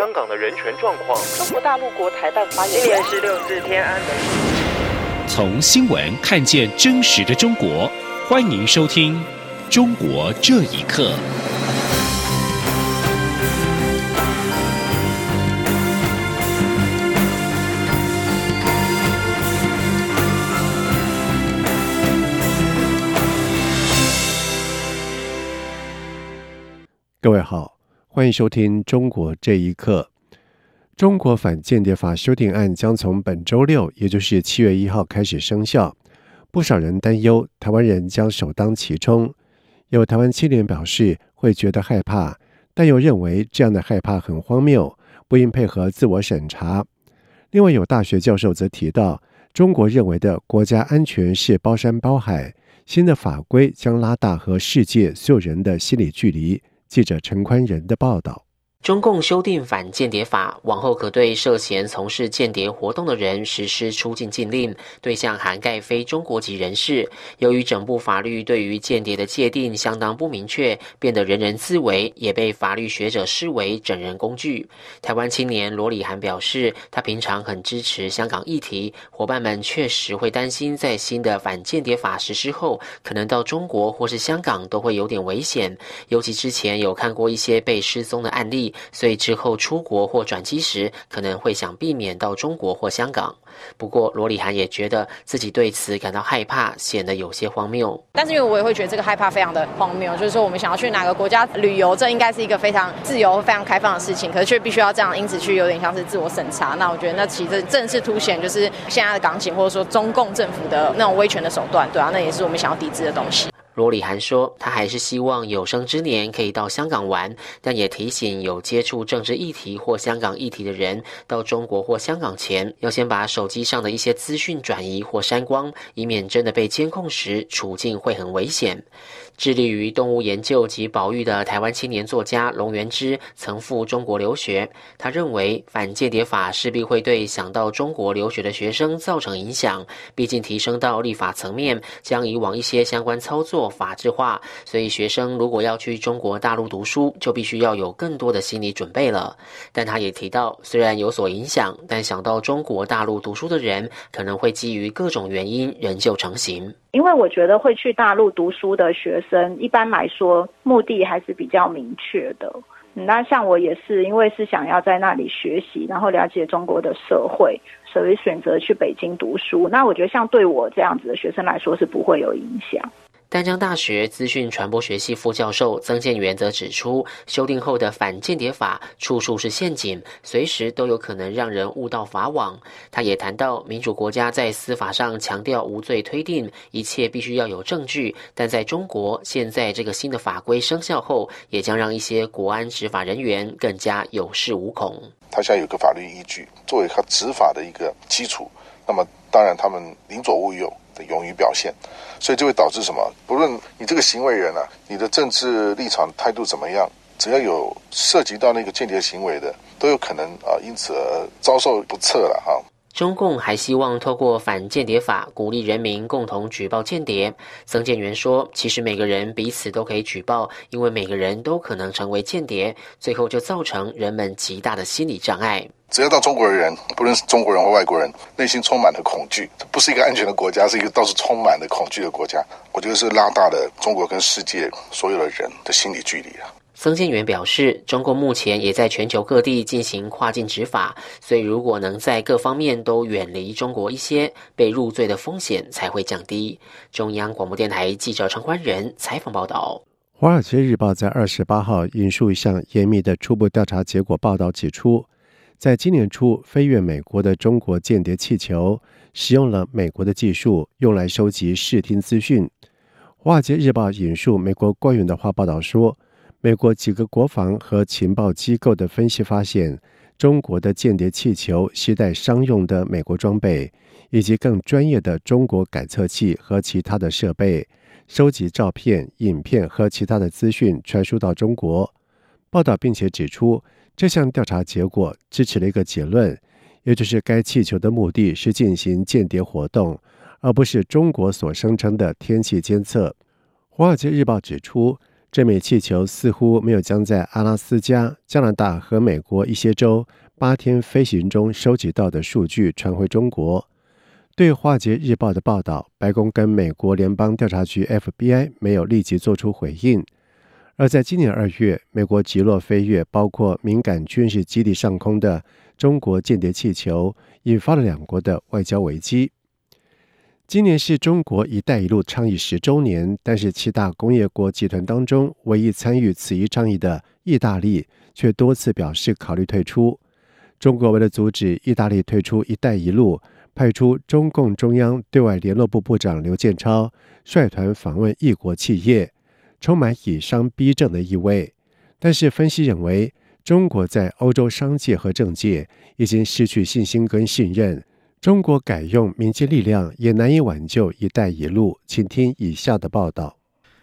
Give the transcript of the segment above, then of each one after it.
香港的人权状况。中国大陆国台办发言今年是六四天安门。从新闻看见真实的中国，欢迎收听《中国这一刻》。各位好，欢迎收听《中国这一刻》。中国反间谍法修订案将从本周六，也就是七月一号开始生效。不少人担忧台湾人将首当其冲。有台湾青年表示会觉得害怕，但又认为这样的害怕很荒谬，不应配合自我审查。另外，有大学教授则提到，中国认为的国家安全是包山包海，新的法规将拉大和世界所有人的心理距离。记者陈宽仁的报道。中共修订反间谍法，往后可对涉嫌从事间谍活动的人实施出境禁令，对象涵盖非中国籍人士。由于整部法律对于间谍的界定相当不明确，变得人人自危，也被法律学者视为整人工具。台湾青年罗里涵表示，他平常很支持香港议题，伙伴们确实会担心，在新的反间谍法实施后，可能到中国或是香港都会有点危险。尤其之前有看过一些被失踪的案例。所以之后出国或转机时，可能会想避免到中国或香港。不过罗里涵也觉得自己对此感到害怕，显得有些荒谬。但是因为我也会觉得这个害怕非常的荒谬，就是说我们想要去哪个国家旅游，这应该是一个非常自由、非常开放的事情，可是却必须要这样，因此去有点像是自我审查。那我觉得那其实正是凸显就是现在的港警或者说中共政府的那种威权的手段，对啊，那也是我们想要抵制的东西。罗里涵说，他还是希望有生之年可以到香港玩，但也提醒有接触政治议题或香港议题的人，到中国或香港前，要先把手机上的一些资讯转移或删光，以免真的被监控时，处境会很危险。致力于动物研究及保育的台湾青年作家龙元之曾赴中国留学。他认为反间谍法势必会对想到中国留学的学生造成影响，毕竟提升到立法层面，将以往一些相关操作法制化。所以学生如果要去中国大陆读书，就必须要有更多的心理准备了。但他也提到，虽然有所影响，但想到中国大陆读书的人，可能会基于各种原因仍旧成型。因为我觉得会去大陆读书的学生，一般来说目的还是比较明确的。那像我也是，因为是想要在那里学习，然后了解中国的社会，所以选择去北京读书。那我觉得像对我这样子的学生来说，是不会有影响。丹江大学资讯传播学系副教授曾建元则指出，修订后的反间谍法处处是陷阱，随时都有可能让人误到法网。他也谈到，民主国家在司法上强调无罪推定，一切必须要有证据。但在中国，现在这个新的法规生效后，也将让一些国安执法人员更加有恃无恐。他现在有个法律依据，作为他执法的一个基础。那么，当然他们宁左勿右。的勇于表现，所以就会导致什么？不论你这个行为人啊，你的政治立场态度怎么样，只要有涉及到那个间谍行为的，都有可能啊，因此而遭受不测了哈。中共还希望透过反间谍法鼓励人民共同举报间谍。曾建元说：“其实每个人彼此都可以举报，因为每个人都可能成为间谍，最后就造成人们极大的心理障碍。”只要到中国的人，不论是中国人或外国人，内心充满了恐惧，这不是一个安全的国家，是一个到处充满了恐惧的国家。我觉得是拉大了中国跟世界所有的人的心理距离啊。曾建元表示，中共目前也在全球各地进行跨境执法，所以如果能在各方面都远离中国一些，被入罪的风险才会降低。中央广播电台记者陈欢仁采访报道。《华尔街日报》在二十八号引述一项严密的初步调查结果报道指出。在今年初飞越美国的中国间谍气球，使用了美国的技术，用来收集视听资讯。《华尔街日报》引述美国官员的话报道说，美国几个国防和情报机构的分析发现，中国的间谍气球携带商用的美国装备，以及更专业的中国感测器和其他的设备，收集照片、影片和其他的资讯，传输到中国。报道并且指出。这项调查结果支持了一个结论，也就是该气球的目的是进行间谍活动，而不是中国所声称的天气监测。《华尔街日报》指出，这枚气球似乎没有将在阿拉斯加、加拿大和美国一些州八天飞行中收集到的数据传回中国。对《华尔街日报》的报道，白宫跟美国联邦调查局 FBI 没有立即做出回应。而在今年二月，美国击落飞越包括敏感军事基地上空的中国间谍气球，引发了两国的外交危机。今年是中国“一带一路”倡议十周年，但是七大工业国集团当中，唯一参与此一倡议的意大利却多次表示考虑退出。中国为了阻止意大利退出“一带一路”，派出中共中央对外联络部部长刘建超率团访问异国企业，充满以商逼政的意味。但是分析认为，中国在欧洲商界和政界已经失去信心跟信任。中国改用民间力量也难以挽救“一带一路”。请听以下的报道：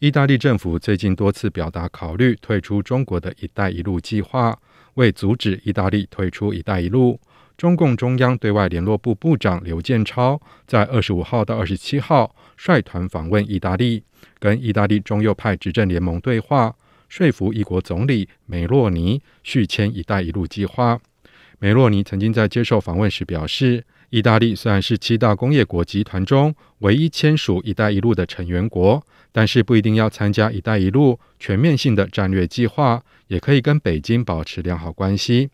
意大利政府最近多次表达考虑退出中国的一带一路计划。为阻止意大利退出“一带一路”，中共中央对外联络部部长刘建超在二十五号到二十七号率团访问意大利，跟意大利中右派执政联盟对话，说服一国总理梅洛尼续签“一带一路”计划。梅洛尼曾经在接受访问时表示。意大利虽然是七大工业国集团中唯一签署“一带一路”的成员国，但是不一定要参加“一带一路”全面性的战略计划，也可以跟北京保持良好关系。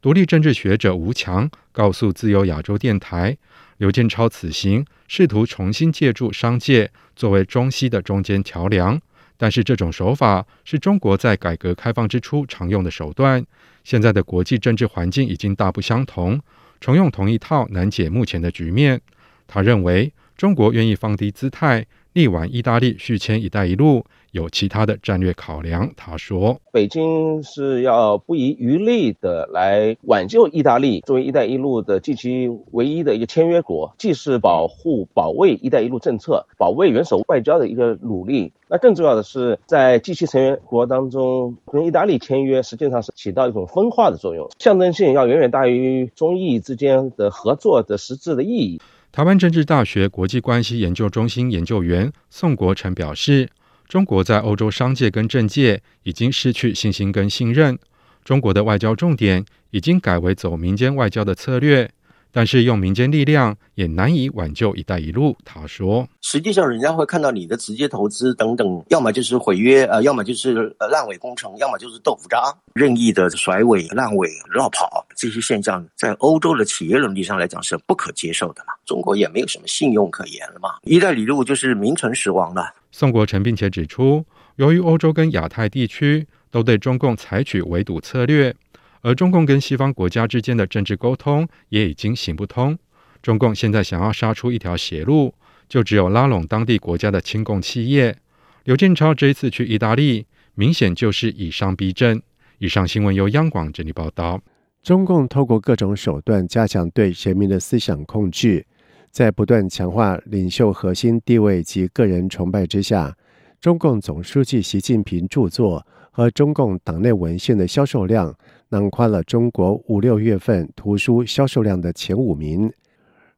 独立政治学者吴强告诉自由亚洲电台，刘建超此行试图重新借助商界作为中西的中间桥梁，但是这种手法是中国在改革开放之初常用的手段。现在的国际政治环境已经大不相同。重用同一套难解目前的局面。他认为，中国愿意放低姿态，力挽意大利续签“一带一路”，有其他的战略考量。他说：“北京是要不遗余力的来挽救意大利作为‘一带一路’的近期唯一的一个签约国，既是保护、保卫‘一带一路’政策、保卫元首外交的一个努力。那更重要的是，在 G 七成员国当中，跟意大利签约实际上是起到一种分化的作用，象征性要远远大于中意之间的合作的实质的意义。”台湾政治大学国际关系研究中心研究员宋国成表示。中国在欧洲商界跟政界已经失去信心跟信任，中国的外交重点已经改为走民间外交的策略。但是用民间力量也难以挽救“一带一路”。他说：“实际上，人家会看到你的直接投资等等，要么就是毁约，呃，要么就是呃烂尾工程，要么就是豆腐渣，任意的甩尾、烂尾、绕跑，这些现象在欧洲的企业伦理上来讲是不可接受的嘛。中国也没有什么信用可言了嘛，‘一带一路’就是名存实亡了。”宋国成并且指出，由于欧洲跟亚太地区都对中共采取围堵策略。而中共跟西方国家之间的政治沟通也已经行不通。中共现在想要杀出一条血路，就只有拉拢当地国家的亲共企业。刘建超这一次去意大利，明显就是以商逼政。以上新闻由央广整理报道。中共透过各种手段加强对人民的思想控制，在不断强化领袖核心地位及个人崇拜之下，中共总书记习近平著作和中共党内文献的销售量。囊括了中国五六月份图书销售量的前五名，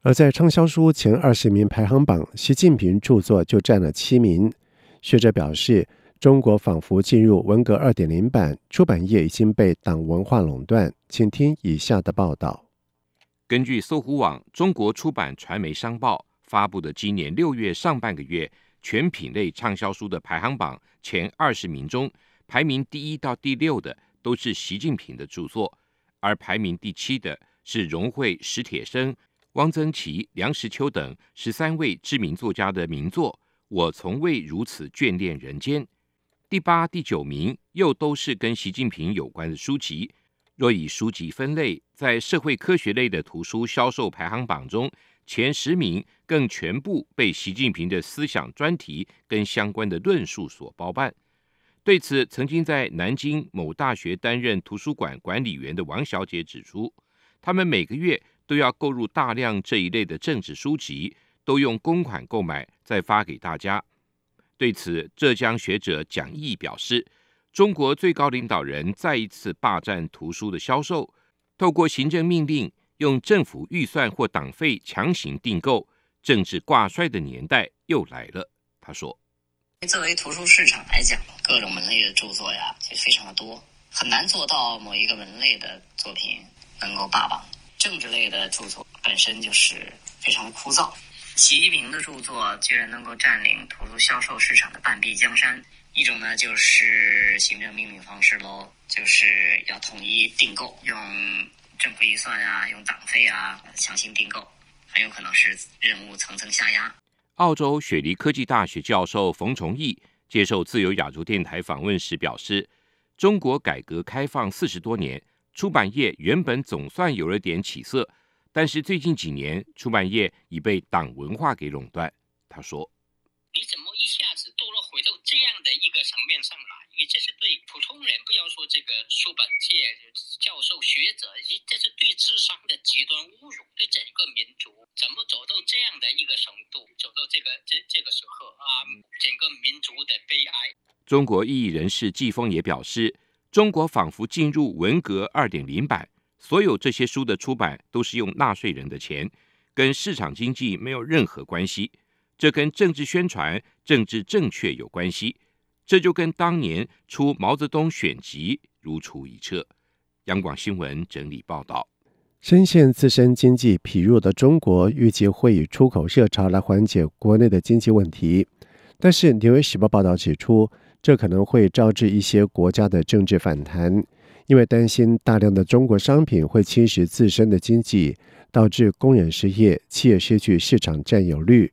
而在畅销书前二十名排行榜，习近平著作就占了七名。学者表示，中国仿佛进入文革二点零版，出版业已经被党文化垄断。请听以下的报道：根据搜狐网中国出版传媒商报发布的今年六月上半个月全品类畅销书的排行榜前二十名中，排名第一到第六的。都是习近平的著作，而排名第七的是荣惠、史铁生、汪曾祺、梁实秋等十三位知名作家的名作。我从未如此眷恋人间。第八、第九名又都是跟习近平有关的书籍。若以书籍分类，在社会科学类的图书销售排行榜中，前十名更全部被习近平的思想专题跟相关的论述所包办。对此，曾经在南京某大学担任图书馆管理员的王小姐指出，他们每个月都要购入大量这一类的政治书籍，都用公款购买，再发给大家。对此，浙江学者蒋毅表示，中国最高领导人再一次霸占图书的销售，透过行政命令，用政府预算或党费强行订购，政治挂帅的年代又来了。他说。作为图书市场来讲，各种门类的著作呀，就非常的多，很难做到某一个门类的作品能够霸榜。政治类的著作本身就是非常枯燥，习近平的著作居然能够占领图书销售市场的半壁江山。一种呢，就是行政命令方式喽，就是要统一订购，用政府预算啊，用党费啊强行订购，很有可能是任务层层下压。澳洲雪梨科技大学教授冯崇义接受自由亚洲电台访问时表示：“中国改革开放四十多年。”出版业原本总算有了点起色，但是最近几年，出版业已被党文化给垄断。他说：“你怎么一下子堕落回到这样的一个层面上来？因为这是普通人，不要说这个出版界教授学者，这是对智商的极端侮辱，对整个民族怎么走到这样的一个程度，走到这个这这个时候啊，整个民族的悲哀。”中国异议人士季风也表示。中国仿佛进入文革二点零版，所有这些书的出版都是用纳税人的钱，跟市场经济没有任何关系。这跟政治宣传、政治正确有关系。这就跟当年出毛泽东选集如出一辙。央广新闻整理报道：深陷自身经济疲弱的中国，预计会以出口热潮来缓解国内的经济问题。但是，《纽约时报》报道指出。这可能会招致一些国家的政治反弹，因为担心大量的中国商品会侵蚀自身的经济，导致工人失业、企业失去市场占有率。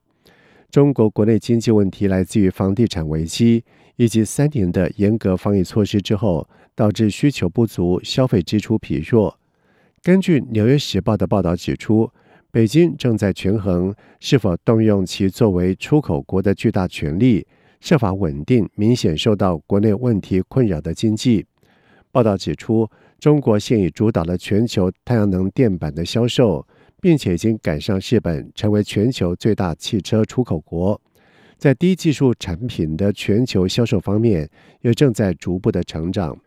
中国国内经济问题来自于房地产危机，以及三年的严格防疫措施之后，导致需求不足、消费支出疲弱。根据《纽约时报》的报道指出，北京正在权衡是否动用其作为出口国的巨大权力。设法稳定明显受到国内问题困扰的经济。报道指出，中国现已主导了全球太阳能电板的销售，并且已经赶上日本，成为全球最大汽车出口国。在低技术产品的全球销售方面，也正在逐步的成长。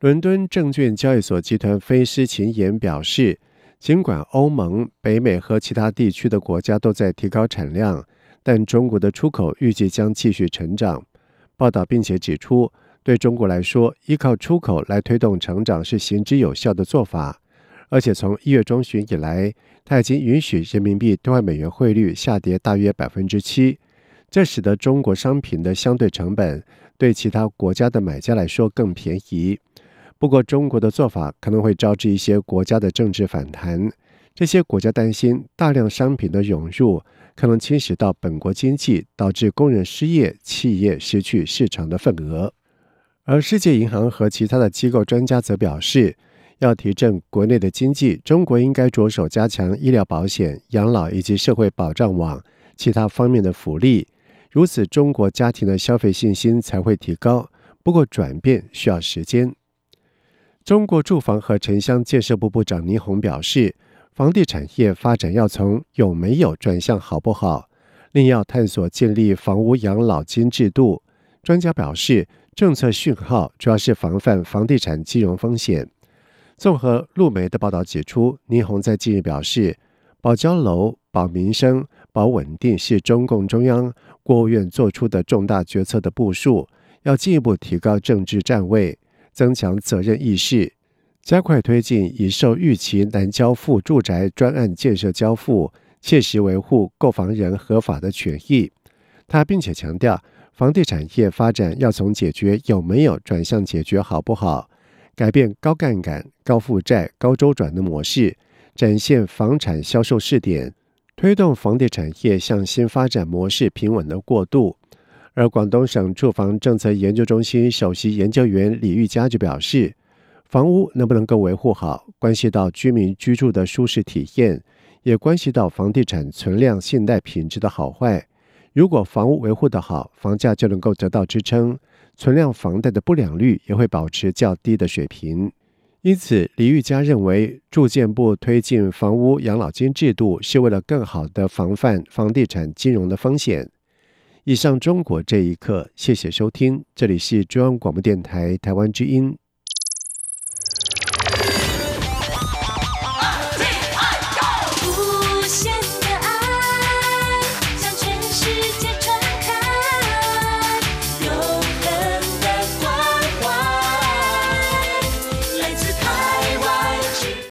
伦敦证券交易所集团分析师秦岩表示，尽管欧盟、北美和其他地区的国家都在提高产量。但中国的出口预计将继续成长。报道并且指出，对中国来说，依靠出口来推动成长是行之有效的做法。而且从一月中旬以来，它已经允许人民币兑换美元汇率下跌大约百分之七，这使得中国商品的相对成本对其他国家的买家来说更便宜。不过，中国的做法可能会招致一些国家的政治反弹。这些国家担心大量商品的涌入。可能侵蚀到本国经济，导致工人失业、企业失去市场的份额。而世界银行和其他的机构专家则表示，要提振国内的经济，中国应该着手加强医疗保险、养老以及社会保障网其他方面的福利，如此中国家庭的消费信心才会提高。不过，转变需要时间。中国住房和城乡建设部部长倪虹表示。房地产业发展要从有没有转向好不好，另要探索建立房屋养老金制度。专家表示，政策讯号主要是防范房地产金融风险。综合路媒的报道指出，倪虹在近日表示，保交楼、保民生、保稳定是中共中央、国务院做出的重大决策的部署，要进一步提高政治站位，增强责任意识。加快推进已受预期难交付住宅专案建设交付，切实维护购房人合法的权益。他并且强调，房地产业发展要从解决有没有转向解决好不好，改变高杠杆、高负债、高周转的模式，展现房产销售试点，推动房地产业向新发展模式平稳的过渡。而广东省住房政策研究中心首席研究员李玉佳就表示。房屋能不能够维护好，关系到居民居住的舒适体验，也关系到房地产存量信贷品质的好坏。如果房屋维护得好，房价就能够得到支撑，存量房贷的不良率也会保持较低的水平。因此，李玉佳认为，住建部推进房屋养老金制度，是为了更好的防范房地产金融的风险。以上，中国这一刻，谢谢收听，这里是中央广播电台台湾之音。